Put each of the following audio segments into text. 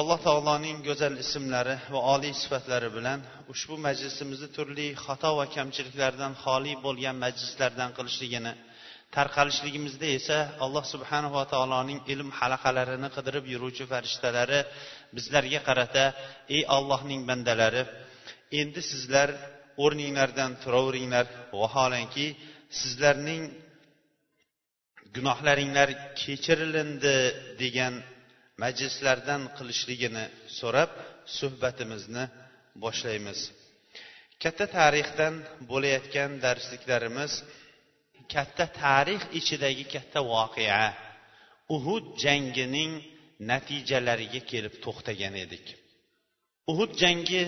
Alloh taoloning go'zal ismlari va oliy sifatlari bilan ushbu majlisimizni turli xato va kamchiliklardan xoli bo'lgan majlislardan qilishligini tarqalishligimizda esa alloh subhanava taoloning ilm halaqalarini qidirib yuruvchi farishtalari bizlarga qarata ey ollohning bandalari endi sizlar o'rninglardan turaveringlar. Vaholanki sizlarning gunohlaringlar kechirilindi degan majlislardan qilishligini so'rab suhbatimizni boshlaymiz. Katta tarixdan bo'layotgan darsliklarimiz katta tarix ichidagi katta voqea. Uhud jangining natijalariga kelib to'xtagan edik. Uhud jangi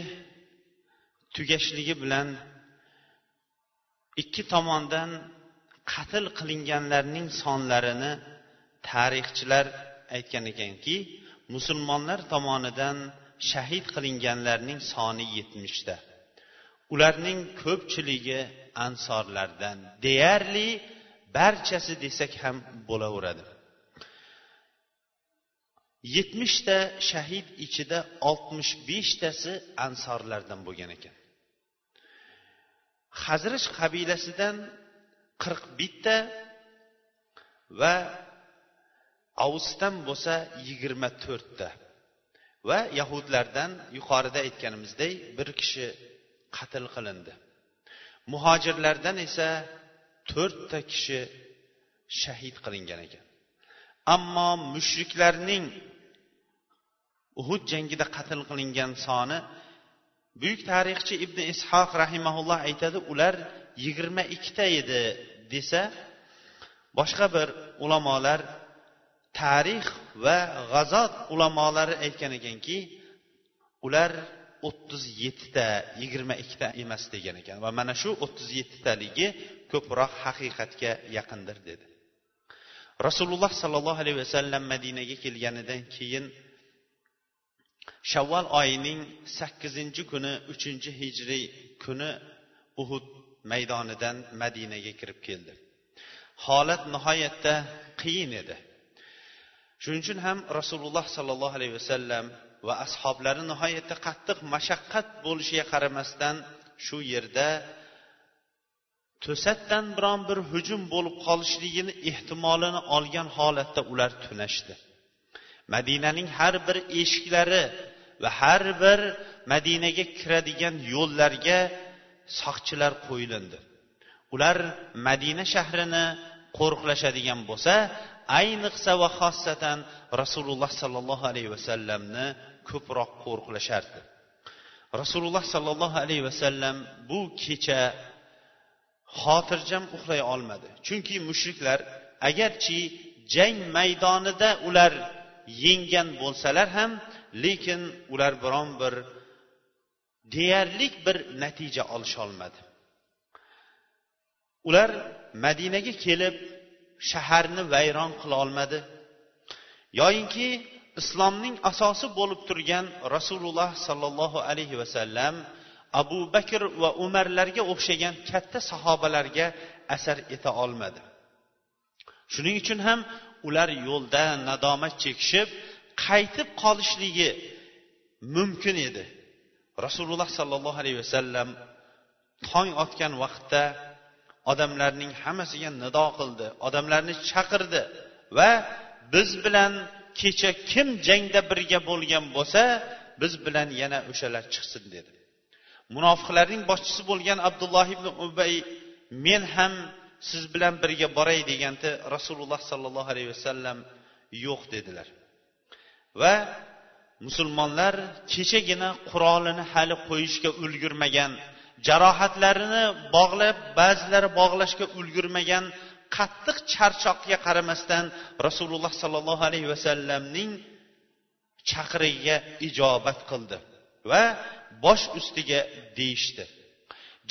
tugashligi bilan ikki tomondan qatl qilinganlarning sonlarini tarixchilar aytgan ekanki musulmonlar tomonidan shahid qilinganlarning soni yetmishta. Ularning ko'pchiligi ansorlardan deyarli barchasi desak ham bo'laveradi. Yetmishta shahid ichida oltmish beshtasi ansorlardan bo'lgan ekan. Hazraj qabilasidan qirq bitta va avsdan bo'lsa yigirma to'rtta. Va yahudlardan yuqorida aytganimizdek bir kishi qatl qilindi. Muhojirlardan esa to'rtta kishi shahid qilingan ekan. Ammo mushriklarning uhud jangida qatl qilingan soni buyuk tarixchi ibn ishoq rahimaulloh aytadi ular yigirma ikkita edi desa boshqa bir ulamolar tarix va g'azot ulamolari aytgan ekanki ular o'ttiz yettita yigirma ikkita emas degan ekan va mana shu o'ttiz yettitaligi ko'proq haqiqatga yaqindir dedi. Rasululloh sollallohu alayhi vasallam madinaga kelganidan keyin shavval oyining sakkizinchi kuni uchinchi hijriy kuni uhud maydonidan madinaga kirib keldi. Holat nihoyatda qiyin edi. Shuning uchun ham rasululloh sollallohu alayhi vasallam va ashoblari nihoyatda qattiq mashaqqat bo'lishiga qaramasdan shu yerda to'satdan biron bir hujum bo'lib qolishligini ehtimolini olgan holatda ular tunashdi. Madinaning har bir eshiklari va har bir madinaga kiradigan yo'llarga soqchilar qo'yilindi. Ular madina shahrini qo'riqlashadigan bo'lsa ayniqsa va xossatan rasululloh sollallohu alayhi vasallamni ko'proq qo'riqlashardi. Rasululloh sollallohu alayhi vasallam bu kecha xotirjam uxlay olmadi. Chunki mushriklar agarchi jang maydonida ular yenggan bo'lsalar ham lekin ular biron bir deyarli bir natija olisholmadi. Ular madinaga kelib shaharni vayron qila olmadi. Yoyinki islomning asosi bo'lib turgan rasululloh sollallohu alayhi vasallam abu bakr va umarlarga o'xshagan katta sahobalarga asar eta olmadi. Shuning uchun ham ular yo'lda nadomat chekishib qaytib qolishligi mumkin edi. Rasululloh sollallohu alayhi vasallam tong otgan vaqtda odamlarning hammasiga nido qildi odamlarni chaqirdi va biz bilan kecha kim jangda birga bo'lgan bo'lsa biz bilan yana o'shalar chiqsin dedi. Munofiqlarning boshchisi bo'lgan abdulloh ibn ubay men ham siz bilan birga boray deganda rasululloh sollallohu alayhi vasallam yo'q dedilar. Va musulmonlar kechagina qurolini hali qo'yishga ulgurmagan jarohatlarini bog'lab ba'zilari bog'lashga ulgurmagan qattiq charchoqqa qaramasdan rasululloh sollallohu alayhi vasallamning chaqirig'iga ijobat qildi va bosh ustiga deyishdi.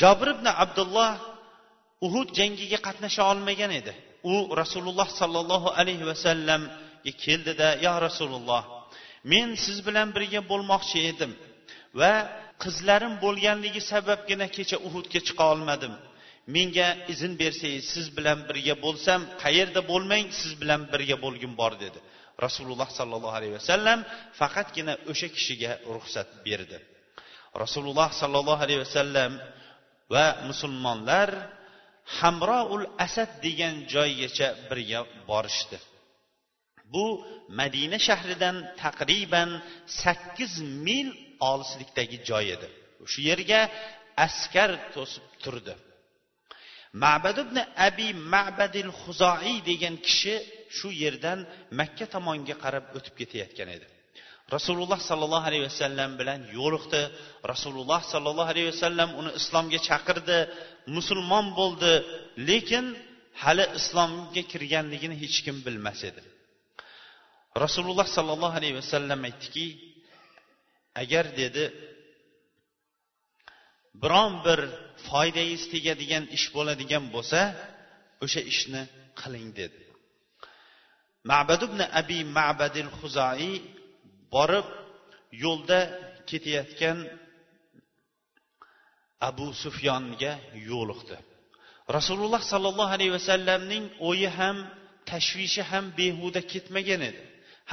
Jobir ibn abdulloh uhud jangiga qatnasha olmagan edi. U rasululloh sollallohu alayhi vasallamga keldida yo rasululloh men siz bilan birga bo'lmoqchi edim va qizlarim bo'lganligi sababgina kecha uhudga chiqa olmadim. Menga izn bersangiz siz bilan birga bo'lsam qayerda bo'lmang siz bilan birga bo'lgim bor dedi. Rasululloh sollallohu alayhi vasallam faqatgina o'sha kishiga ruxsat berdi. Rasululloh sollallohu alayhi vasallam va musulmonlar hamroul asad degan joygacha birga borishdi. Bu madina shahridan taqriban sakkiz mil olislikdagi joy edi. Shu yerga askar to'sib turdi. Mabad ibn abi mabadil huzoiy degan kishi shu yerdan makka tomonga qarab o'tib ketayotgan edi. Rasululloh sollallohu alayhi vasallam bilan yo'liqdi. Rasululloh sollallohu alayhi vasallam uni islomga chaqirdi musulmon bo'ldi lekin hali islomga kirganligini hech kim bilmas edi. Rasululloh sollallohu alayhi vasallam aytdiki agar dedi biron bir foydangiz tegadigan ish bo'ladigan bo'lsa o'sha ishni qiling dedi. Mabad ibn abi mabadil huzoi borib yo'lda ketayotgan abu sufyonga yo'liqdi. Rasululloh sollallohu alayhi vasallamning o'yi ham tashvishi ham behuda ketmagan edi.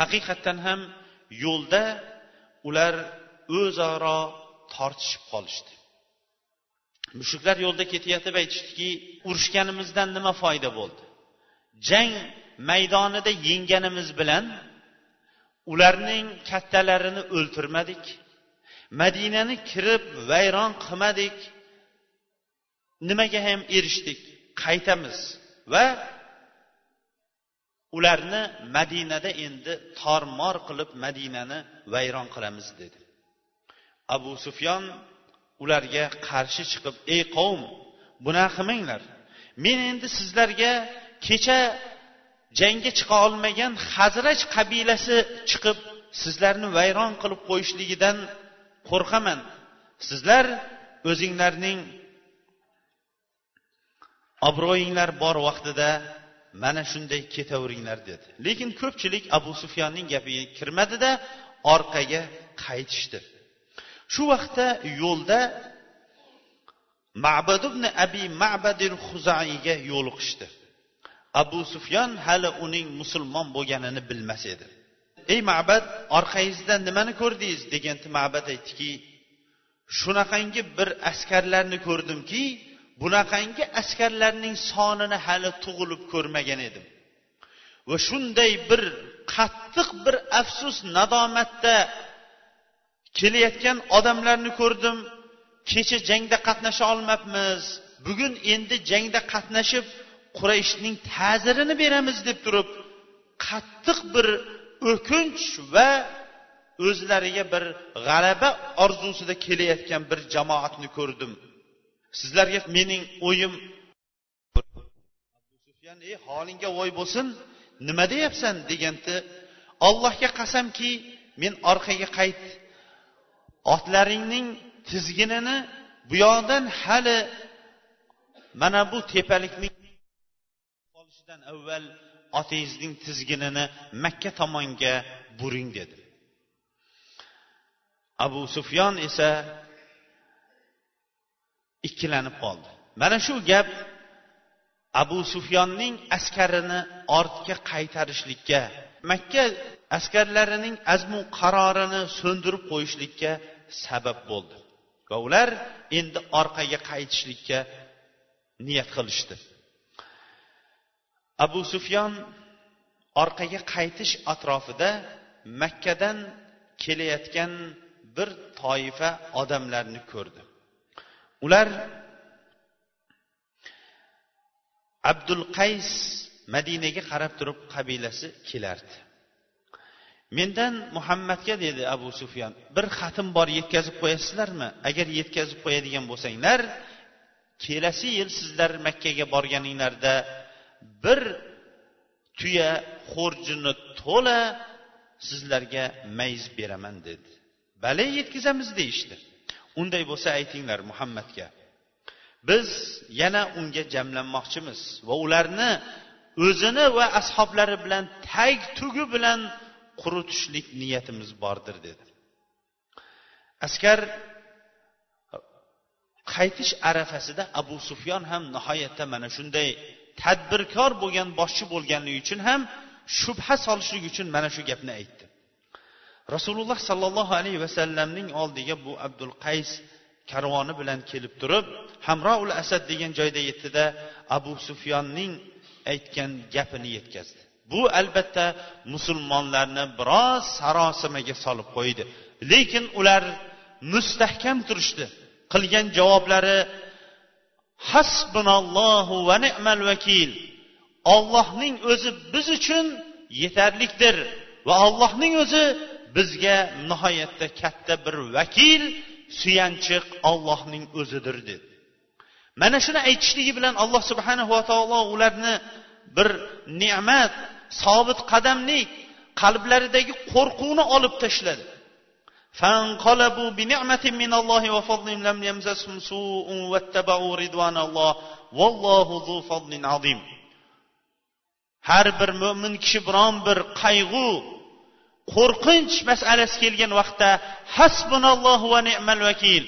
Haqiqatdan ham yo'lda ular o'zaro tortishib qolishdi. Mushuklar yo'lda ketayotib aytishdiki urushganimizdan nima foyda bo'ldi? Jang maydonida yengganimiz bilan ularning kattalarini o'ltirmadik madinani kirib vayron qilmadik nimaga ham erishdik qaytamiz va ularni madinada endi tormor qilib madinani vayron qilamiz dedi. Abu sufyon ularga qarshi chiqib ey qavm bunaqa qilmanglar. Men endi sizlarga kecha jangga chiqa olmagan hazraj qabilasi chiqib sizlarni vayron qilib qo'yishligidan qo'rqaman. Sizlar o'zinglarning obro'yinglar bor vaqtida mana shunday ketaveringlar dedi. Lekin ko'pchilik abu sufyonning gapiga kirmadida orqaga qaytishdi. Shu vaqtda yo'lda mabad ibn abi mabadil huzaiyga yo'liqishdi abu sufyon hali uning musulmon bo'lganini bilmas edi. Ey mabad orqangizdan nimani ko'rdingiz? deganda mabad aytdiki shunaqangi bir askarlarni ko'rdimki bunaqangi askarlarning sonini hali tug'ilib ko'rmagan edim. Va shunday bir qattiq bir afsus nadomatda kelayotgan odamlarni ko'rdim. Kecha jangda qatnasha olmabmiz. Bugun endi jangda qatnashib qurayshning ta'zirini beramiz deb turib qattiq bir o'kinch va o'zlariga bir g'alaba orzusida kelayotgan bir jamoatni ko'rdim. Sizlarga mening o'yim sufyan ey holingga voy bo'lsin nima deyapsan deganda allohga qasamki men orqaga qayt. Otlaringning tizginini bu yoqdan hali mana bu tepalikning qolishidan avval otingizning tizginini makka tomonga buring dedi. Abu sufyon esa ikkilanib qoldi. Mana shu gap abu sufyonning askarini ortga qaytarishlikka makka askarlarining azmu qarorini so'ndirib qo'yishlikka sabab bo'ldi. Va ular endi orqaga qaytishlikka niyat qilishdi. Abu sufyon orqaga qaytish atrofida makkadan kelayotgan bir toifa odamlarni ko'rdi. Ular abdul qays madinaga qarab turib qabilasi kelardi. Mendan muhammadga dedi abu sufyan bir xatim bor yetkazib qo'yasizlarmi? Agar yetkazib qo'yadigan bo'lsanglar kelasi yil sizlar makkaga borganinglarda bir tuya xo'rjini to'la sizlarga mayiz beraman dedi. Bale yetkazamiz deyishdi. Unday bo'lsa aytinglar muhammadga. Biz yana unga jamlanmoqchimiz va ularni o'zini va ashoblari bilan tag tugi bilan quritishlik niyatimiz bordir dedi. Askar qaytish arafasida abu sufyon ham nihoyatda mana shunday tadbirkor bo'lgan boshchi bo'lganligi uchun ham shubha solishlik uchun mana shu gapni aytdi. Rasululloh sollallohu alayhi vasallamning oldiga bu abdul qays karvoni bilan kelib turib hamroul asad degan joyda yetdida abu sufyonning aytgan gapini yetkazdi. Bu albatta musulmonlarni biroz sarosimaga solib qo'ydi. Lekin ular mustahkam turishdi. Qilgan javoblari hasbunallohu va ni'mal vakil. Ollohning o'zi biz uchun yetarlikdir va allohning o'zi bizga nihoyatda katta bir vakil suyanchiq ollohning o'zidir dedi mana shuni aytishligi bilan alloh subhanahu va taolo ularni bir ne'mat sobit qadamlik qalblaridagi qo'rquvni olib tashladi فانقلبوا بنعمة من الله وفضل لم يمسسهم سوء واتبعوا رضوان الله والله ذو فضل عظيم har bir mo'min kishi biron bir qayg'u qo'rqinch masalasi kelgan vaqtda hasbunallohu va ni'mal vakil.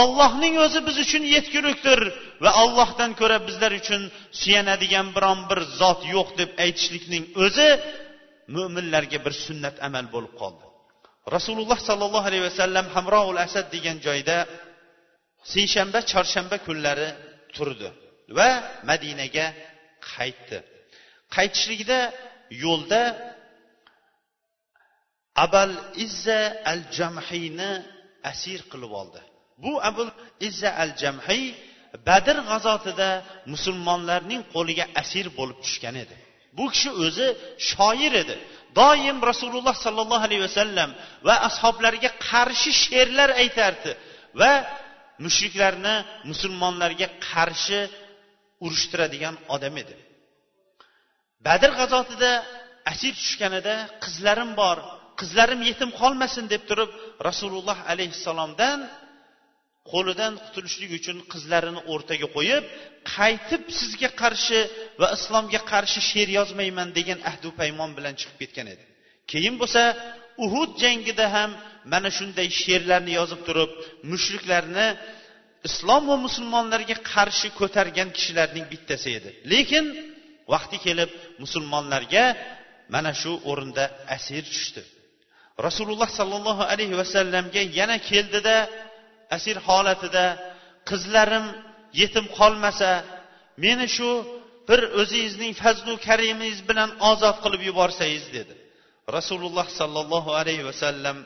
Ollohning o'zi biz uchun yetgulikdir va allohdan ko'ra bizlar uchun suyanadigan biron bir zot yo'q deb aytishlikning o'zi mo'minlarga bir sunnat amal bo'lib qoldi. Rasululloh sollallohu alayhi vasallam hamroul asad degan joyda seshanba chorshanba kunlari turdi va madinaga qaytdi. Qaytishligida yo'lda abal izza al jamhiyni asir qilib oldi. Bu abul izza al jamhiy badr g'azotida musulmonlarning qo'liga asir bo'lib tushgan edi. Bu kishi o'zi shoir edi. Doim rasululloh sollallohu alayhi vasallam va ashoblariga qarshi she'rlar aytardi va mushriklarni musulmonlarga qarshi urushtiradigan odam edi. Badr g'azotida asir tushganida qizlarim bor. Qizlarim yetim qolmasin deb turib rasululloh alayhissalomdan qo'lidan qutulishlik uchun qizlarini o'rtaga qo'yib qaytib sizga qarshi va islomga qarshi she'r yozmayman degan ahdu paymon bilan chiqib ketgan edi. Keyin bo'lsa uhud jangida ham mana shunday she'rlarni yozib turib mushriklarni islom va musulmonlarga qarshi ko'targan kishilarning bittasi edi. Lekin vaqti kelib musulmonlarga mana shu o'rinda asir tushdi. Rasululloh sollallohu alayhi vasallamga yana keldida asir holatida qizlarim yetim qolmasa meni shu bir o'zingizning fazlu karimingiz bilan ozod qilib yuborsangiz dedi. Rasululloh sollallohu alayhi vasallam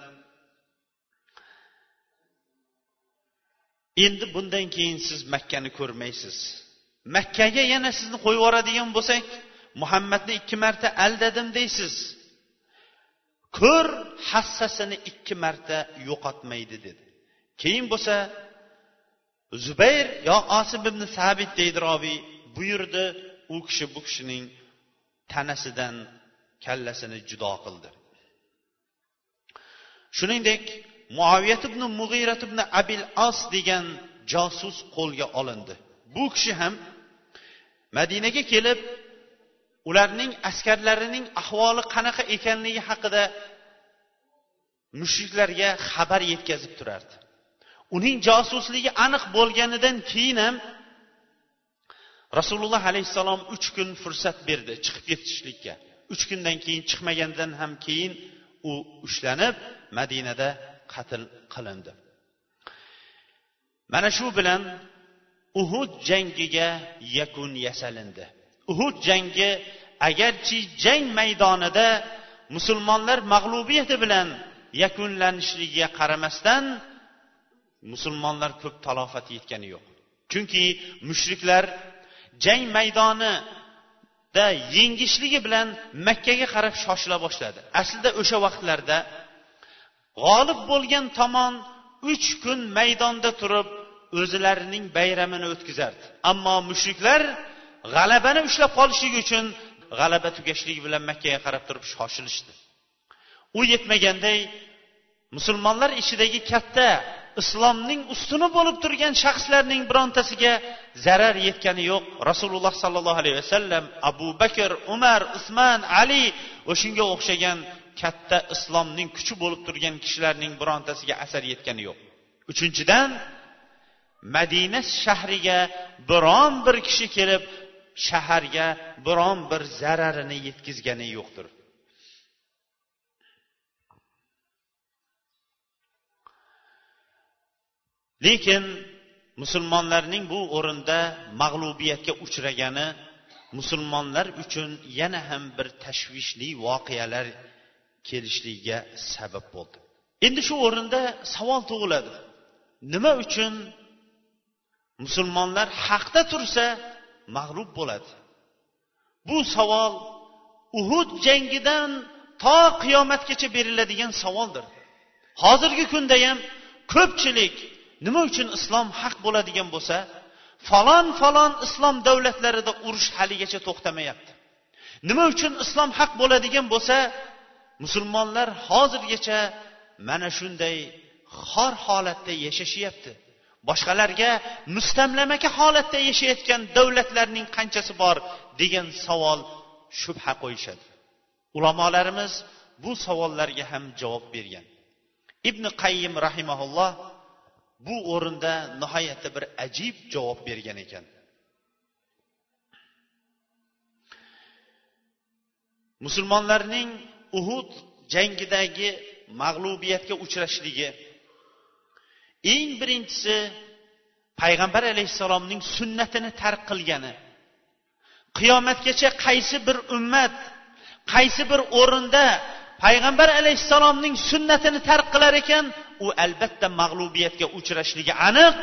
endi bundan keyin siz makkani ko'rmaysiz. Makkaga yana sizni qo'yib yuboradigan bo'lsak muhammadni ikki marta aldadim deysiz. Ko'r hassasini ikki marta yo'qotmaydi dedi. Keyin bo'lsa zubayr yo osib ibn sabit deydi robiy buyurdi u kishi bu kishining tanasidan kallasini judo qildi. Shuningdek muaviyat ibn mug'irat ibn abil as degan josus qo'lga olindi. Bu kishi ham madinaga kelib ularning askarlarining ahvoli qanaqa ekanligi haqida mushriklarga xabar yetkazib turardi. Uning josusligi aniq bo'lganidan keyin ham rasululloh alayhissalom uch kun fursat berdi chiqib ketishlikka. Uch kundan keyin chiqmagandan ham keyin u ushlanib madinada qatl qilindi. Mana shu bilan uhud jangiga yakun yasalindi. Uhud jangi agarchi jang maydonida musulmonlar mag'lubiyati bilan yakunlanishligiga qaramasdan musulmonlar ko'p talofat yetgani yo'q. Chunki mushriklar jang maydonida yengishligi bilan makkaga qarab shoshila boshladi. Aslida o'sha vaqtlarda g'olib bo'lgan tomon uch kun maydonda turib o'zlarining bayramini o'tkazardi. Ammo mushriklar g'alabani ushlab qolishlik uchun g'alaba tugashligi bilan makkaga qarab turib shoshilishdi. U yetmaganday musulmonlar ichidagi katta islomning ustuni bo'lib turgan shaxslarning birontasiga zarar yetgani yo'q. Rasululloh sollallohu alayhi vasallam abu bakr umar usmon ali o'shanga o'xshagan katta islomning kuchi bo'lib turgan kishilarning birontasiga asar yetgani yo'q. Uchinchidan madina shahriga biron bir kishi kelib shaharga biron bir zararini yetkazgani yo'qdir. Lekin musulmonlarning bu o'rinda mag'lubiyatga uchragani musulmonlar uchun yana ham bir tashvishli voqealar kelishligiga sabab bo'ldi. Endi shu o'rinda savol tug'iladi. Nima uchun musulmonlar haqda tursa mag'lub bo'ladi. Bu savol uhud jangidan to qiyomatgacha beriladigan savoldir. Hozirgi kunda ham ko'pchilik nima uchun islom haq bo'ladigan bo'lsa falon falon islom davlatlarida urush haligacha to'xtamayapti. Nima uchun islom haq bo'ladigan bo'lsa musulmonlar hozirgacha mana shunday xor holatda yashashyapti. Boshqalarga mustamlamaka holatda yashayotgan davlatlarning qanchasi bor degan savol shubha qo'yishadi. Ulamolarimiz bu savollarga ham javob bergan. Ibn qayyim rahimaulloh bu o'rinda nihoyatda bir ajib javob bergan ekan. Musulmonlarning uhud jangidagi mag'lubiyatga uchrashligi eng birinchisi payg'ambar alayhissalomning sunnatini tark qilgani. Qiyomatgacha qaysi bir ummat qaysi bir o'rinda payg'ambar alayhissalomning sunnatini tark qilar ekan u albatta mag'lubiyatga uchrashligi aniq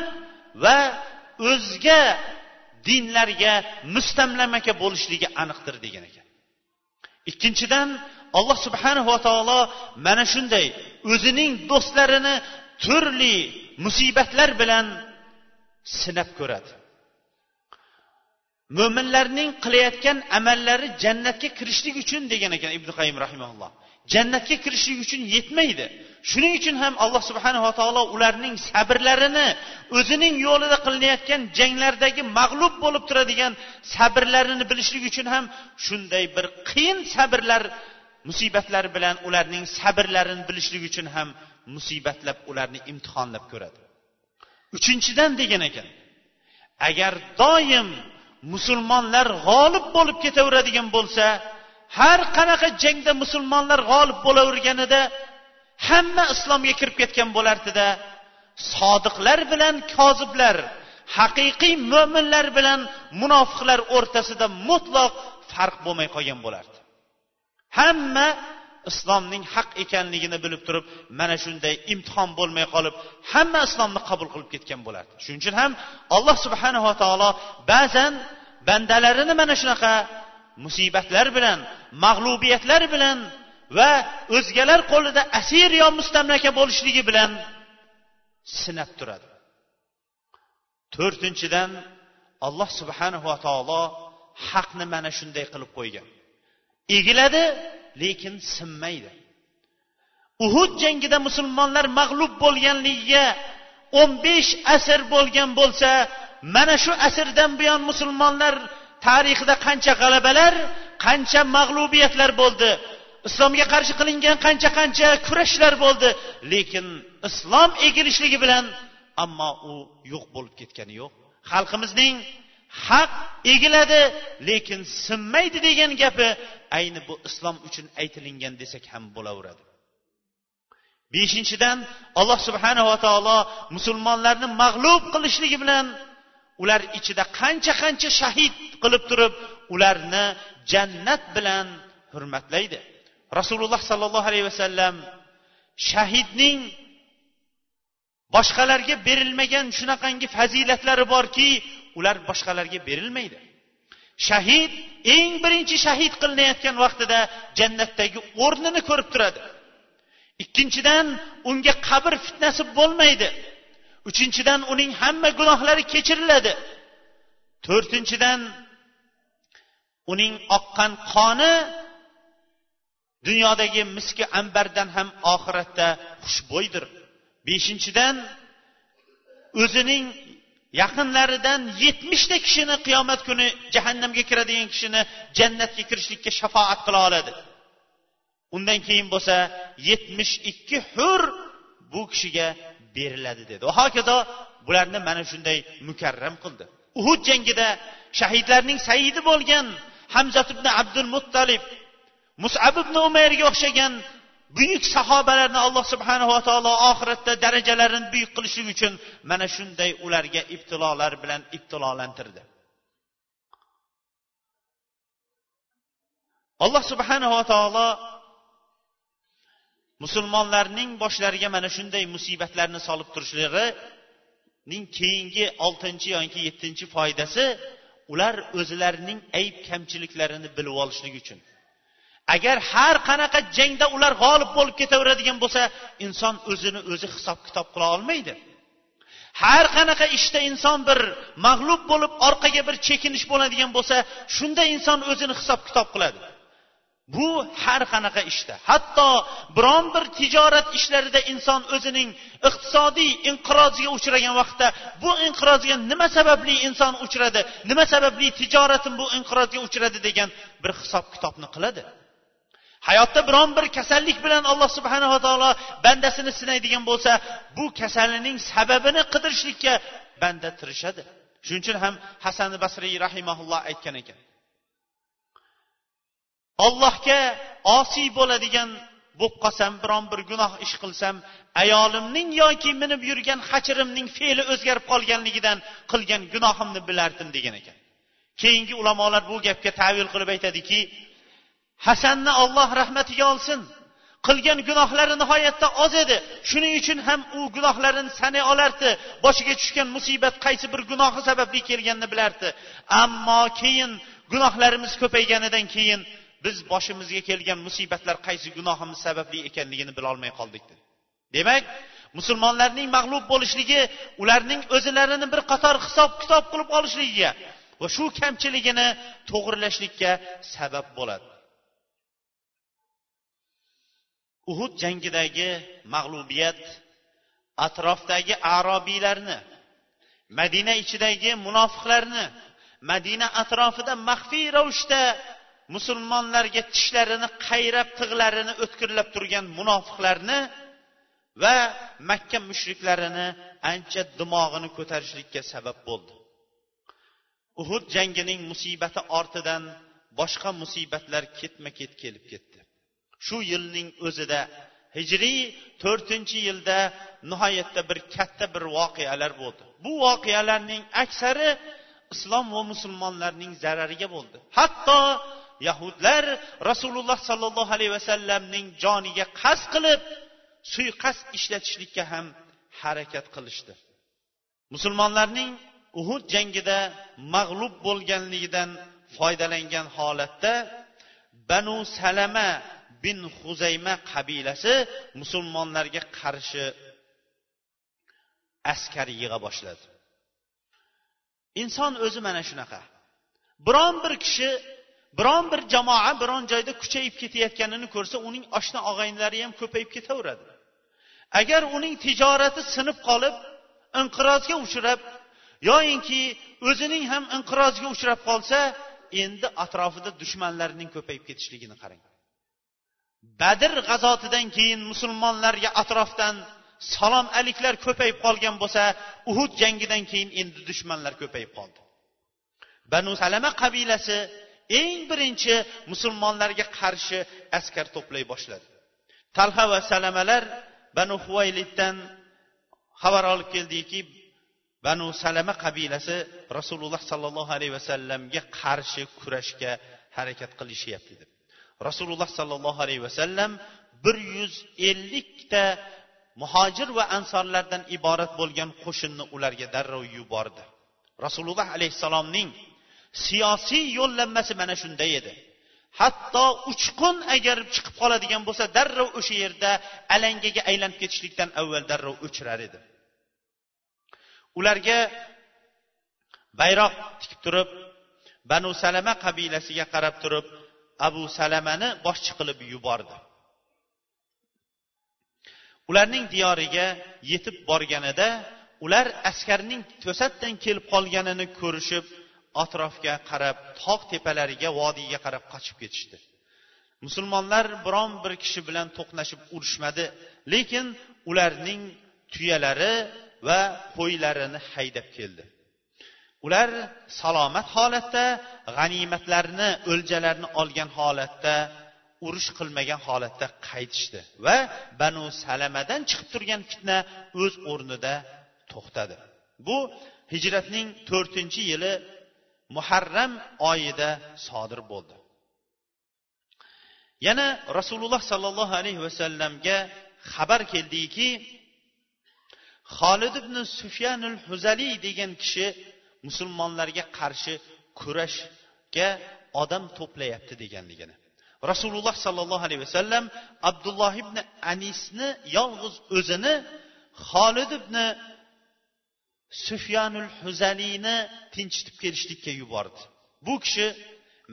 va o'zga dinlarga mustamlamaka bo'lishligi aniqdir degan ekan. Ikkinchidan alloh subhanahu va taolo mana shunday o'zining do'stlarini turli musibatlar bilan sinab ko'radi. Mo'minlarning qilayotgan amallari jannatga kirishlik uchun degan ekan ibn qayim rahimaulloh jannatga kirishlik uchun yetmaydi. Shuning uchun ham alloh subhanava taolo ularning sabrlarini o'zining yo'lida qilinayotgan janglardagi mag'lub bo'lib turadigan sabrlarini bilishlik uchun ham shunday bir qiyin sabrlar musibatlar bilan ularning sabrlarini bilishlik uchun ham musibatlab ularni imtihonlab ko'radi. Uchinchidan degan ekan agar doim musulmonlar g'olib bo'lib ketaveradigan bo'lsa har qanaqa jangda musulmonlar g'olib bo'laverganida hamma islomga kirib ketgan bo'lardida sodiqlar bilan koziblar haqiqiy mo'minlar bilan munofiqlar o'rtasida mutlaq farq bo'lmay qolgan bo'lardi. Hamma islomning haq ekanligini bilib turib mana shunday imtihon bo'lmay qolib hamma islomni qabul qilib ketgan bo'lardi. Shuning uchun ham alloh subhanava taolo ba'zan bandalarini mana shunaqa musibatlar bilan mag'lubiyatlar bilan va o'zgalar qo'lida asir yo mustamlaka bo'lishligi bilan sinab turadi. To'rtinchidan alloh subhanava taolo haqni mana shunday qilib qo'ygan. Egiladi lekin sinmaydi. Uhud jangida musulmonlar mag'lub bo'lganligiga o'n besh asr bo'lgan bo'lsa mana shu asrdan buyon musulmonlar tarixida qancha g'alabalar qancha mag'lubiyatlar bo'ldi. Islomga qarshi qilingan qancha qancha kurashlar bo'ldi. Lekin islom egilishligi bilan ammo u yo'q bo'lib ketgani yo'q. Xalqimizning haq egiladi lekin sinmaydi degan gapi ayni bu islom uchun aytilingan desak ham bo'laveradi. Beshinchidan alloh subhanava taolo musulmonlarni mag'lub qilishligi bilan ular ichida qancha qancha shahid qilib turib ularni jannat bilan hurmatlaydi. Rasululloh sollallohu alayhi vasallam shahidning boshqalarga berilmagan shunaqangi fazilatlari borki ular boshqalarga berilmaydi. Shahid eng birinchi shahid qilinayotgan vaqtida jannatdagi o'rnini ko'rib turadi. Ikkinchidan unga qabr fitnasi bo'lmaydi. Uchinchidan uning hamma gunohlari kechiriladi. To'rtinchidan uning oqqan qoni dunyodagi miski ambardan ham oxiratda xushbo'ydir. Beshinchidan o'zining yaqinlaridan yetmishta kishini qiyomat kuni jahannamga kiradigan kishini jannatga kirishlikka shafoat qila oladi. Undan keyin bo'lsa yetmish ikki hur bu kishiga beriladi dedi. Va hokazo bularni mana shunday mukarram qildi. Uhud jangida shahidlarning saidi bo'lgan hamzat ibn abdul muttalib musab ibn umayrga o'xshagan buyuk sahobalarni alloh subhanava taolo oxiratda darajalarini buyuk qilishlik uchun mana shunday ularga ibtilolar bilan ibtilolantirdi. Alloh subhanava taolo musulmonlarning boshlariga mana shunday musibatlarni solib turishlarining keyingi oltinchi yoki yettinchi foydasi ular o'zlarining ayb kamchiliklarini bilib olishlik uchun. Agar har qanaqa jangda ular g'olib bo'lib ketaveradigan bo'lsa inson o'zini o'zi hisob kitob qila olmaydi. Har qanaqa ishda inson bir mag'lub bo'lib orqaga bir chekinish bo'ladigan bo'lsa shunda inson o'zini hisob kitob qiladi. Bu har qanaqa ishda. Hatto biron bir tijorat ishlarida inson o'zining iqtisodiy inqiroziga uchragan vaqtda bu inqirozga nima sababli inson uchradi nima sababli tijoratim bu inqirozga uchradi degan bir hisob kitobni qiladi. Hayotda biron bir kasallik bilan alloh subhanava taolo bandasini sinaydigan bo'lsa bu kasallining sababini qidirishlikka banda tirishadi. Shuning uchun ham hasan basriy rahimaulloh aytgan ekan. Ollohga osiy bo'ladigan bo'lib qolsam biron bir gunoh ish qilsam ayolimning yoki minib yurgan hachirimning fe'li o'zgarib qolganligidan qilgan gunohimni bilardim degan ekan. Keyingi ulamolar bu gapga tavil qilib aytadiki hasanni olloh rahmatiga olsin. Qilgan gunohlari nihoyatda oz edi. Shuning uchun ham u gunohlarini sanay olardi. Boshiga tushgan musibat qaysi bir gunohi sababli kelganini bilardi. Ammo keyin gunohlarimiz ko'payganidan keyin biz boshimizga kelgan musibatlar qaysi gunohimiz sababli ekanligini bilolmay qoldik. Dedi demak musulmonlarning mag'lub bo'lishligi ularning o'zlarini bir qator hisob kitob qilib olishligiga va shu kamchiligini to'g'irlashlikka sabab bo'ladi. Uhud jangidagi mag'lubiyat atrofdagi arobiylarni madina ichidagi munofiqlarni madina atrofida maxfiy ravishda musulmonlarga tishlarini qayrab tig'larini o'tkirlab turgan munofiqlarni va makka mushriklarini ancha dimog'ini ko'tarishlikka sabab bo'ldi. Uhud jangining musibati ortidan boshqa musibatlar ketma ket kelib ketdi. Shu yilning o'zida hijriy to'rtinchi yilda nihoyatda bir katta bir voqealar bo'ldi. Bu voqealarning aksari islom va musulmonlarning zarariga bo'ldi. Hatto yahudlar rasululloh sollallohu alayhi vasallamning joniga qasd qilib suiqasd ishlatishlikka ham harakat qilishdi. Musulmonlarning uhud jangida mag'lub bo'lganligidan foydalangan holatda banu salama bin huzayma qabilasi musulmonlarga qarshi askar yig'a boshladi. Inson o'zi mana shunaqa. Biron bir kishi biron bir jamoa biron joyda kuchayib ketayotganini ko'rsa uning oshna og'aynilari ham ko'payib ketaveradi. Agar uning tijorati sinib qolib inqirozga uchrab yoyinki o'zining ham inqirozga uchrab qolsa endi atrofida dushmanlarning ko'payib ketishligini qarang. Badr g'azotidan keyin musulmonlarga atrofdan salom aliklar ko'payib qolgan bo'lsa uhud jangidan keyin endi dushmanlar ko'payib qoldi. Banu salama qabilasi eng birinchi musulmonlarga qarshi askar to'play boshladi. Talha va salamalar banu huvayliddan xabar olib keldiki banu salama qabilasi rasululloh sollallohu alayhi vasallamga qarshi kurashga harakat qilishyapti deb. Rasululloh sollallohu alayhi vasallam bir yuz ellikta muhojir va ansorlardan iborat bo'lgan qo'shinni ularga darrov yubordi. Rasululloh alayhissalomning siyosiy yo'llanmasi mana shunday edi. Hatto uchqun agar chiqib qoladigan bo'lsa darrov o'sha yerda alangaga aylanib ketishlikdan avval darrov o'chirar edi. Ularga bayroq tikib turib banu salama qabilasiga qarab turib abu salamani boshchi qilib yubordi. Ularning diyoriga yetib borganida ular askarning to'satdan kelib qolganini ko'rishib atrofga qarab tog' tepalariga vodiyga qarab qochib ketishdi. Musulmonlar biron bir kishi bilan to'qnashib urushmadi lekin ularning tuyalari va qo'ylarini haydab keldi. Ular salomat holatda g'animatlarni o'ljalarni olgan holatda urush qilmagan holatda qaytishdi va banu salamadan chiqib turgan fitna o'z o'rnida to'xtadi. Bu hijratning to'rtinchi yili muharram oyida sodir bo'ldi. Yana rasululloh sollallohu alayhi vasallamga xabar keldiki xolid ibn sufyanul huzaliy degan kishi musulmonlarga qarshi kurashga odam to'playapti deganligini. Rasululloh sollallohu alayhi vasallam abdulloh ibn anisni yolg'iz o'zini xolid ibn sufyanul huzaliyni tinchitib kelishlikka yubordi. Bu kishi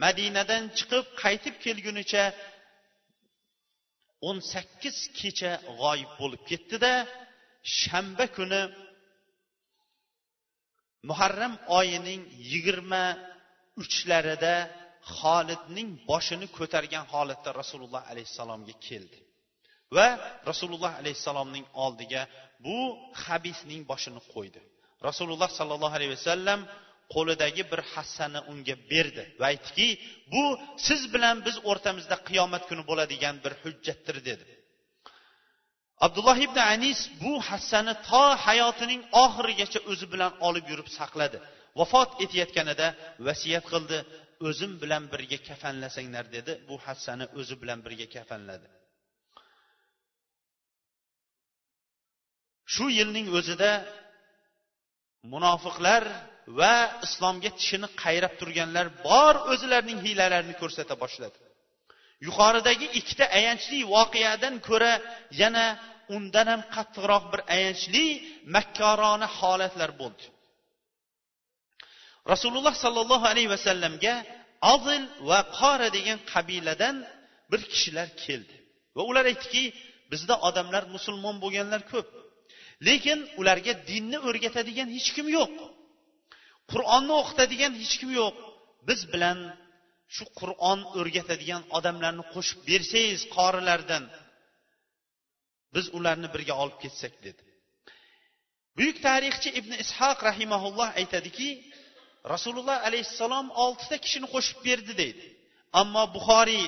madinadan chiqib qaytib kelgunicha o'n sakkiz kecha g'oyib bo'lib ketdida shanba kuni muharram oyining yigirma uchlarida xolidning boshini ko'targan holatda rasululloh alayhissalomga keldi. Va rasululloh alayhissalomning oldiga bu habisning boshini qo'ydi. Rasululloh sollallohu alayhi vasallam qo'lidagi bir hassani unga berdi va aytdiki bu siz bilan biz o'rtamizda qiyomat kuni bo'ladigan bir hujjatdir dedi. Abdulloh ibn anis bu hassani to hayotining oxirigacha o'zi bilan olib yurib saqladi. Vafot etayotganida vasiyat qildi o'zim bilan birga kafanlasanglar dedi. Bu hassani o'zi bilan birga kafanladi. Shu yilning o'zida munofiqlar va islomga tishini qayrab turganlar bor o'zlarining hiylalarini ko'rsata boshladi. Yuqoridagi ikkita ayanchli voqeadan ko'ra yana undan ham qattiqroq bir ayanchli makkorona holatlar bo'ldi. Rasululloh sollallohu alayhi vasallamga azil va qora degan qabiladan bir kishilar keldi. Va ular aytdiki bizda odamlar musulmon bo'lganlar ko'p lekin ularga dinni o'rgatadigan hech kim yo'q. Qur'onni o'qitadigan hech kim yo'q. Biz bilan shu qur'on o'rgatadigan odamlarni qo'shib bersangiz qorilardan biz ularni birga olib ketsak dedi. Buyuk tarixchi ibn ishoq rahimaulloh aytadiki rasululloh alayhissalom oltita kishini qo'shib berdi deydi. Ammo buxoriy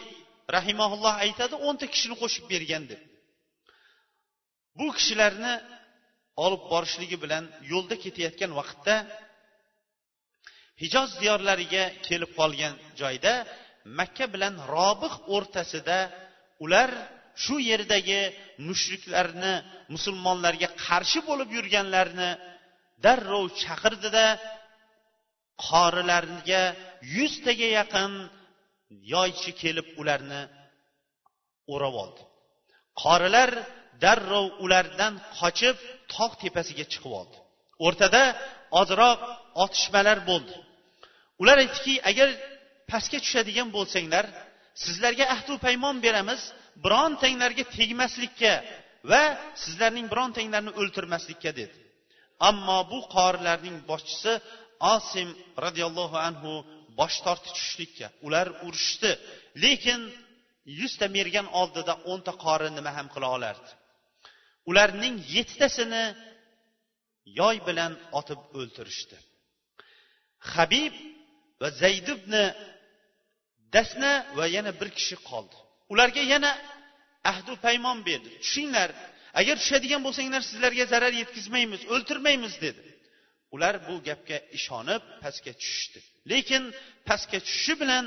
rahimaulloh aytadi o'nta kishini qo'shib bergan deb bu kishilarni olib borishligi bilan yo'lda ketayotgan vaqtda hijoz diyorlariga kelib qolgan joyda makka bilan robih o'rtasida ular shu yerdagi mushriklarni musulmonlarga qarshi bo'lib yurganlarni darrov chaqirdida qorilarga yuztaga yaqin yoychi kelib ularni o'rab oldi. Qorilar darrov ulardan qochib tog' tepasiga chiqib oldi. O'rtada ozroq otishmalar bo'ldi. Ular aytdiki agar pastga tushadigan bo'lsanglar sizlarga ahdu paymon beramiz birontanglarga tegmaslikka va sizlarning birontanglarni o'ltirmaslikka dedi. Ammo bu qorilarning boshchisi osim roziyallohu anhu bosh tortdi tushishlikka ular urushdi. Lekin yuzta mergan oldida o'nta qori nima ham qila olardi? Ularning yettitasini yoy bilan otib o'ltirishdi. Habib va zayd ibn dasna va yana bir kishi qoldi. Ularga yana ahdu paymon berdi. Tushinglar agar tushadigan bo'lsanglar sizlarga zarar yetkazmaymiz o'ltirmaymiz dedi. Ular bu gapga ishonib pastga tushishdi. Lekin pastga tushishi bilan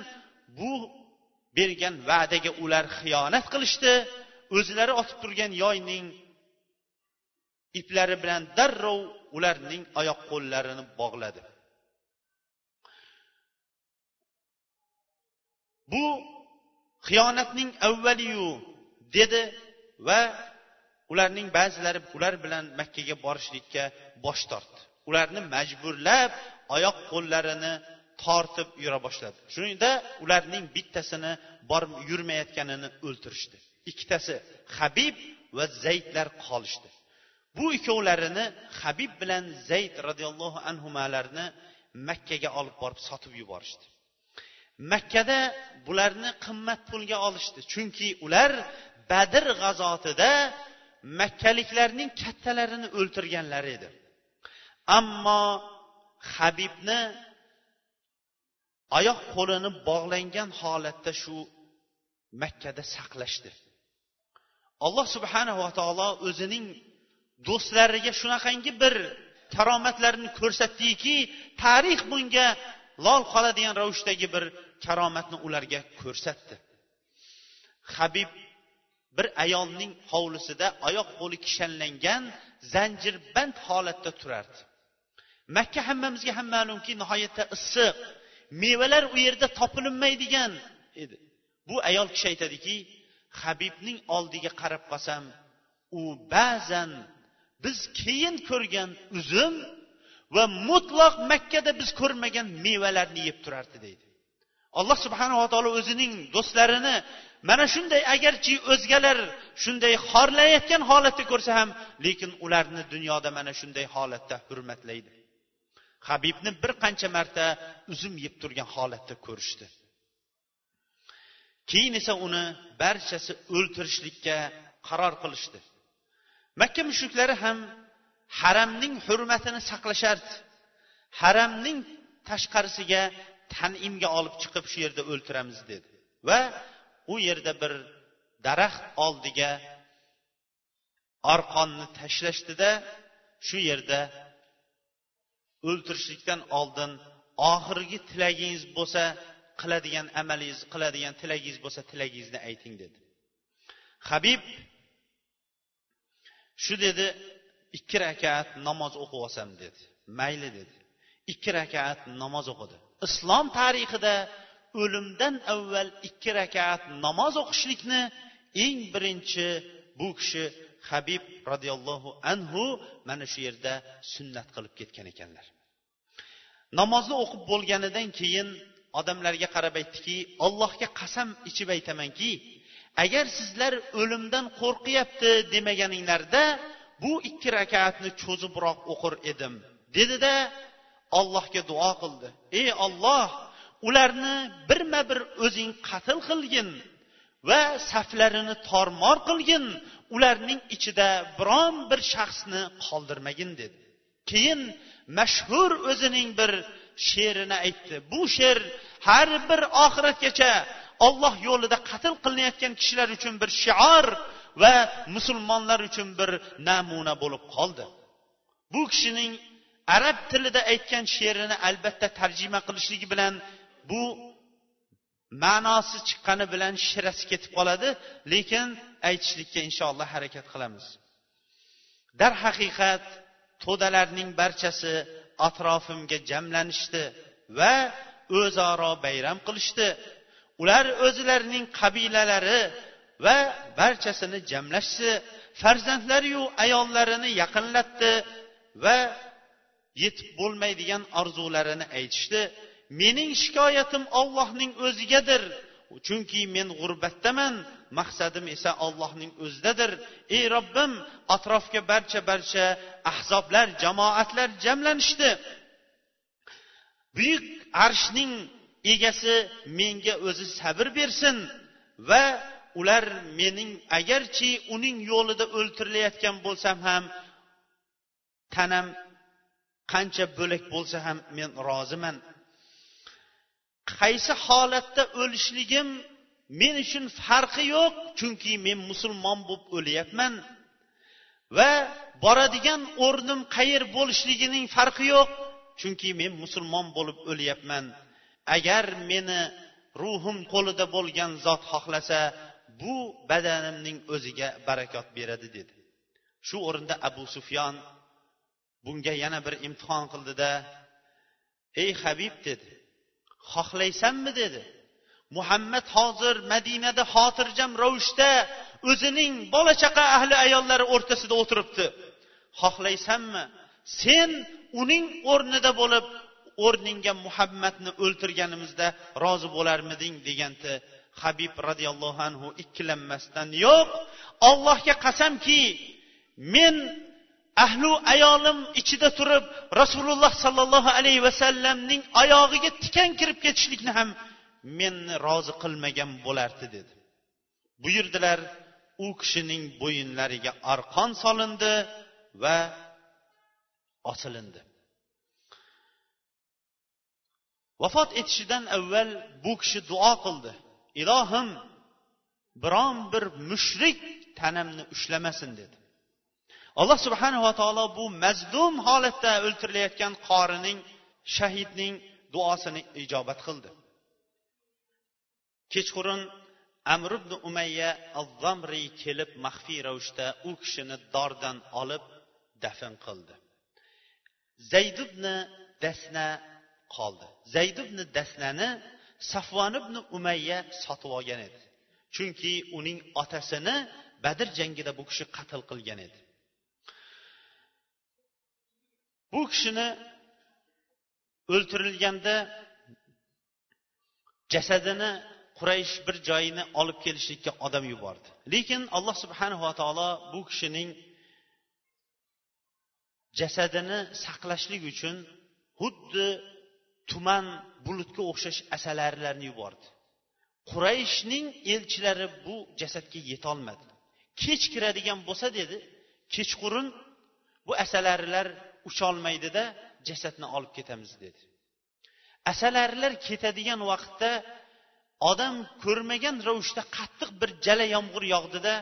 bu bergan va'daga ular xiyonat qilishdi. O'zlari otib turgan yoyning iplari bilan darrov ularning oyoq qo'llarini bog'ladi. Bu xiyonatning avvaliyu dedi va ularning ba'zilari ular bilan makkaga borishlikka bosh tortdi. Ularni majburlab oyoq qo'llarini tortib yura boshladi. Shunda ularning bittasini borib yurmayotganini o'ltirishdi. Ikkitasi habib va zaydlar qolishdi. Bu ikkovlarini habib bilan zayd roziyallohu anhularni makkaga olib borib sotib yuborishdi. Makkada bularni qimmat pulga olishdi. Chunki ular badr g'azotida makkaliklarning kattalarini o'ltirganlar edi. Ammo habibni oyoq qo'lini bog'langan holatda shu makkada saqlashdi. Alloh subhanava taolo o'zining do'stlariga shunaqangi bir karomatlarni ko'rsatdiki tarix bunga lol qoladigan ravishdagi bir karomatni ularga ko'rsatdi. Habib bir ayolning hovlisida oyoq qo'li kishanlangan zanjirband holatda turardi. Makka hammamizga ham ma'lumki nihoyatda issiq mevalar u yerda topilinmaydigan edi. Bu ayol kishi aytadiki habibning oldiga qarab qolsam u ba'zan biz keyin ko'rgan uzum va mutloq makkada biz ko'rmagan mevalarni yeb turardi deydi. Alloh subhanava taolo o'zining do'stlarini mana shunday agarchi o'zgalar shunday xorlayotgan holatda ko'rsa ham lekin ularni dunyoda mana shunday holatda hurmatlaydi. Habibni bir qancha marta uzum yeb turgan holatda ko'rishdi. Keyin esa uni barchasi o'ltirishlikka qaror qilishdi. Makka mushriklari ham haramning hurmatini saqlashardi haramning tashqarisiga tanimga olib chiqib shu yerda o'ltiramiz dedi. Va u yerda bir daraxt oldiga arqonni tashlashdida shu yerda o'ltirishlikdan oldin oxirgi tilagingiz bo'lsa qiladigan amalingiz qiladigan tilagingiz bo'lsa tilagingizni ayting dedi. Habib shu dedi ikki rakat namoz o'qib olsam dedi. Mayli dedi. Ikki rakat namoz o'qidi. Islom tarixida o'limdan avval ikki rakat namoz o'qishlikni eng birinchi bu kishi habib roziyallohu anhu mana shu yerda sunnat qilib ketgan ekanlar. Namozni o'qib bo'lganidan keyin odamlarga qarab aytdiki allohga qasam ichib aytamanki agar sizlar o'limdan qo'rqyapti demaganinglarda bu ikki rakatni cho'zibroq o'qir edim dedida allohga duo qildi. Ey olloh ularni birma bir o'zing qatl qilgin va saflarini tormor qilgin ularning ichida biron bir shaxsni qoldirmagin dedi. Keyin mashhur o'zining bir she'rini aytdi. Bu she'r har bir oxiratgacha olloh yo'lida qatl qilinayotgan kishilar uchun bir shior va musulmonlar uchun bir namuna bo'lib qoldi. Bu kishining arab tilida aytgan she'rini albatta tarjima qilishligi bilan bu ma'nosi chiqqani bilan shirasi ketib qoladi lekin aytishlikka inshaalloh harakat qilamiz. Darhaqiqat to'dalarning barchasi atrofimga jamlanishdi va o'zaro bayram qilishdi. Ular o'zlarining qabilalari va barchasini jamlashdi. Farzandlariyu ayollarini yaqinlatdi va yetib bo'lmaydigan orzularini aytishdi. Mening shikoyatim ollohning o'zigadir chunki men g'urbatdaman. Maqsadim esa ollohning o'zidadir. Ey robbim atrofga barcha barcha ahzoblar jamoatlar jamlanishdi. Buyuk arshning egasi menga o'zi sabr bersin va ular mening agarchi uning yo'lida o'ltirilayotgan bo'lsam ham tanam qancha bo'lak bo'lsa ham men roziman. Qaysi holatda o'lishligim men uchun farqi yo'q chunki men musulmon bo'lib o'lyapman. Va boradigan o'rnim qayer bo'lishligining farqi yo'q chunki men musulmon bo'lib o'lyapman. Agar meni ruhim qo'lida bo'lgan zot xohlasa bu badanimning o'ziga barakot beradi dedi. Shu o'rinda abu sufyon bunga yana bir imtihon qildida ey habib dedi xohlaysanmi? dedi. Muhammad hozir madinada xotirjam ravishda o'zining bola chaqa ahli ayollari o'rtasida o'tiribdi. Xohlaysanmi? Sen uning o'rnida bo'lib o'rningga muhammadni o'ltirganimizda rozi bo'larmiding? deganda habib roziyallohu anhu ikkilanmasdan yo'q ollohga qasamki men ahlu ayolim ichida turib rasululloh sollallohu alayhi vasallamning oyog'iga tikan kirib ketishlikni ham meni rozi qilmagan bo'lardi dedi. Buyurdilar u kishining bo'yinlariga arqon solindi va osilindi. Vafot etishidan avval bu kishi duo qildi. Ilohim biron bir mushrik tanamni ushlamasin dedi. Alloh subhanava taolo bu mazlum holatda o'ltirilayotgan qorining shahidning duosini ijobat qildi. Kechqurun amr ibn umayya azzamriy kelib maxfiy ravishda u kishini dordan olib dafn qildi. Zayd ibn dasna qoldi. Zayd ibn dasnani safvon ibn umayya sotib olgan edi. Chunki uning otasini badr jangida bu kishi qatl qilgan edi. Bu kishini o'ltirilganda jasadini quraysh bir joyini olib kelishlikka odam yubordi. Lekin alloh subhanava taolo bu kishining jasadini saqlashlik uchun xuddi tuman bulutga o'xshash asalarilarni yubordi. Qurayshning elchilari bu jasadga yetolmadi. Kech kiradigan bo'lsa dedi kechqurun bu asalarilar ucholmaydida jasadni olib ketamiz dedi. Asalarilar ketadigan vaqtda odam ko'rmagan ravishda qattiq bir jala yomg'ir yog'dida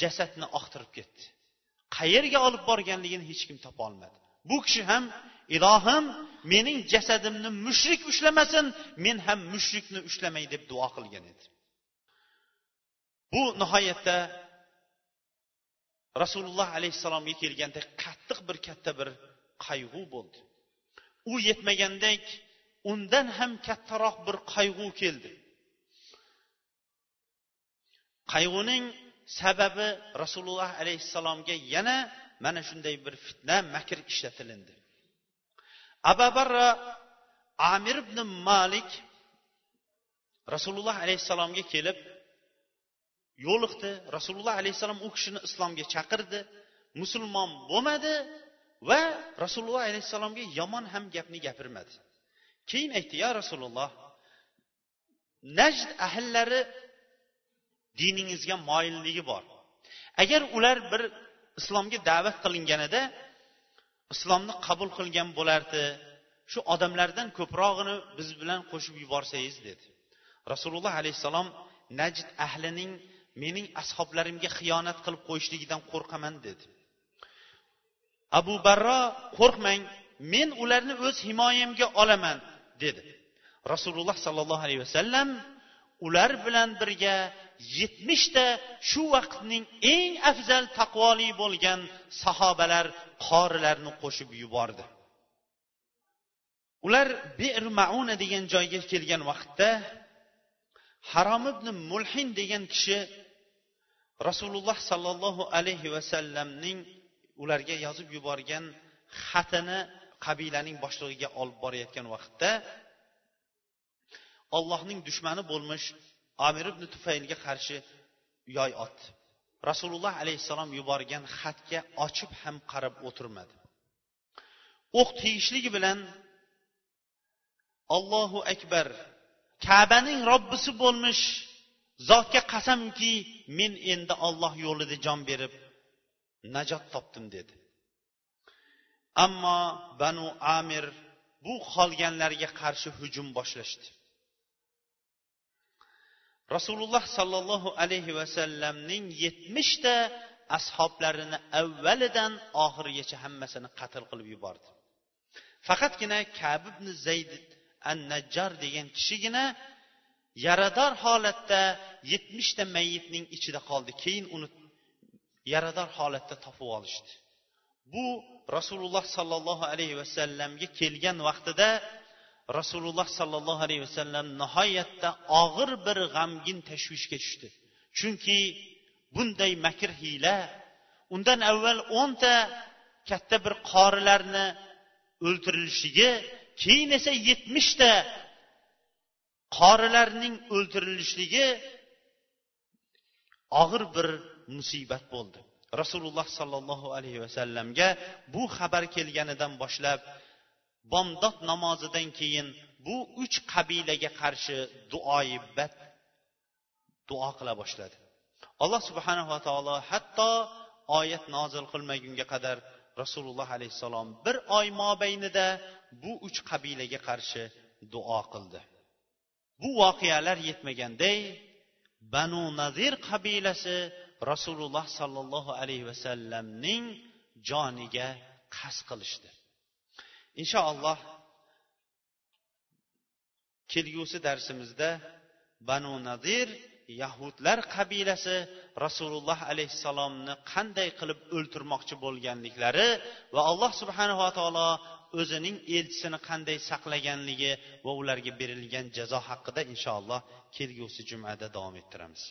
jasadni oqtirib ketdi. Qayerga olib borganligini hech kim topolmadi bu kishi ham ilohim mening jasadimni mushrik ushlamasin men ham mushrikni ushlamay deb duo qilgan edi bu nihoyatda rasululloh alayhissalomga kelganda qattiq bir katta bir qayg'u bo'ldi. U yetmagandek undan ham kattaroq bir qayg'u keldi. Qayg'uning sababi rasululloh alayhissalomga yana mana shunday bir fitna makr ishlatilindi. Abu barra amir ibn malik rasululloh alayhissalomga kelib yo'liqdi rasululloh alayhissalom u kishini islomga chaqirdi. Musulmon bo'lmadi va rasululloh alayhissalomga yomon ham gapni gapirmadi. Keyin aytdi yo rasululloh najd ahllari diningizga moyilligi bor. Agar ular bir islomga da'vat qilinganida islomni qabul qilgan bo'lardi shu odamlardan ko'prog'ini biz bilan qo'shib yuborsangiz dedi. Rasululloh alayhissalom najd ahlining mening ashoblarimga xiyonat qilib qo'yishligidan qo'rqaman dedi. Abu barro qo'rqmang men ularni o'z himoyamga olaman dedi. Rasululloh sollallohu alayhi vasallam ular bilan birga yetmishta shu vaqtning eng afzal taqvoli bo'lgan sahobalar qorilarni qo'shib yubordi. Ular bir mauna degan joyga kelgan vaqtda harom ibn mulhin degan kishi rasululloh sollallohu alayhi vasallamning ularga yozib yuborgan xatini qabilaning boshlig'iga olib borayotgan vaqtda ollohning dushmani bo'lmish amir ibn tufaylga qarshi yoy otdi rasululloh alayhissalom yuborgan xatga ochib ham qarab o'tirmadi. O'q tiyishligi bilan ollohu akbar kabaning robbisi bo'lmish zotga qasamki men endi olloh yo'lida jon berib najot topdim dedi. Ammo banu amir bu qolganlarga qarshi hujum boshlashdi. Rasululloh sollallohu alayhi vasallamning yetmishta ashoblarini avvalidan oxirigacha hammasini qatl qilib yubordi. Faqatgina kab ibn zayd an najjar degan kishigina yarador holatda yetmishta mayitning ichida qoldi. Keyin uni yarador holatda topib olishdi. Bu rasululloh sollallohu alayhi vasallamga kelgan vaqtida rasululloh sollallohu alayhi vasallam nihoyatda og'ir bir g'amgin tashvishga tushdi. Chunki bunday makr hiyla undan avval o'nta katta bir qorilarni o'ltirilishligi keyin esa yetmishta qorilarning o'ltirilishligi og'ir bir musibat bo'ldi. Rasululloh sollallohu alayhi vasallamga bu xabar kelganidan boshlab bomdod namozidan keyin bu uch qabilaga qarshi duoyi bat duo qila boshladi. Alloh subhanava taolo hatto oyat nozil qilmagunga qadar rasululloh alayhissalom bir oy mobaynida bu uch qabilaga qarshi duo qildi. Bu voqealar yetmaganday banu nazir qabilasi rasululloh sollallohu alayhi vasallamning joniga qasd qilishdi. Inshaalloh kelgusi darsimizda banu nadir yahudlar qabilasi rasululloh alayhissalomni qanday qilib o'ltirmoqchi bo'lganliklari va alloh subhanava taolo o'zining elchisini qanday saqlaganligi va ularga berilgan jazo haqida inshaalloh kelgusi jumada davom ettiramiz.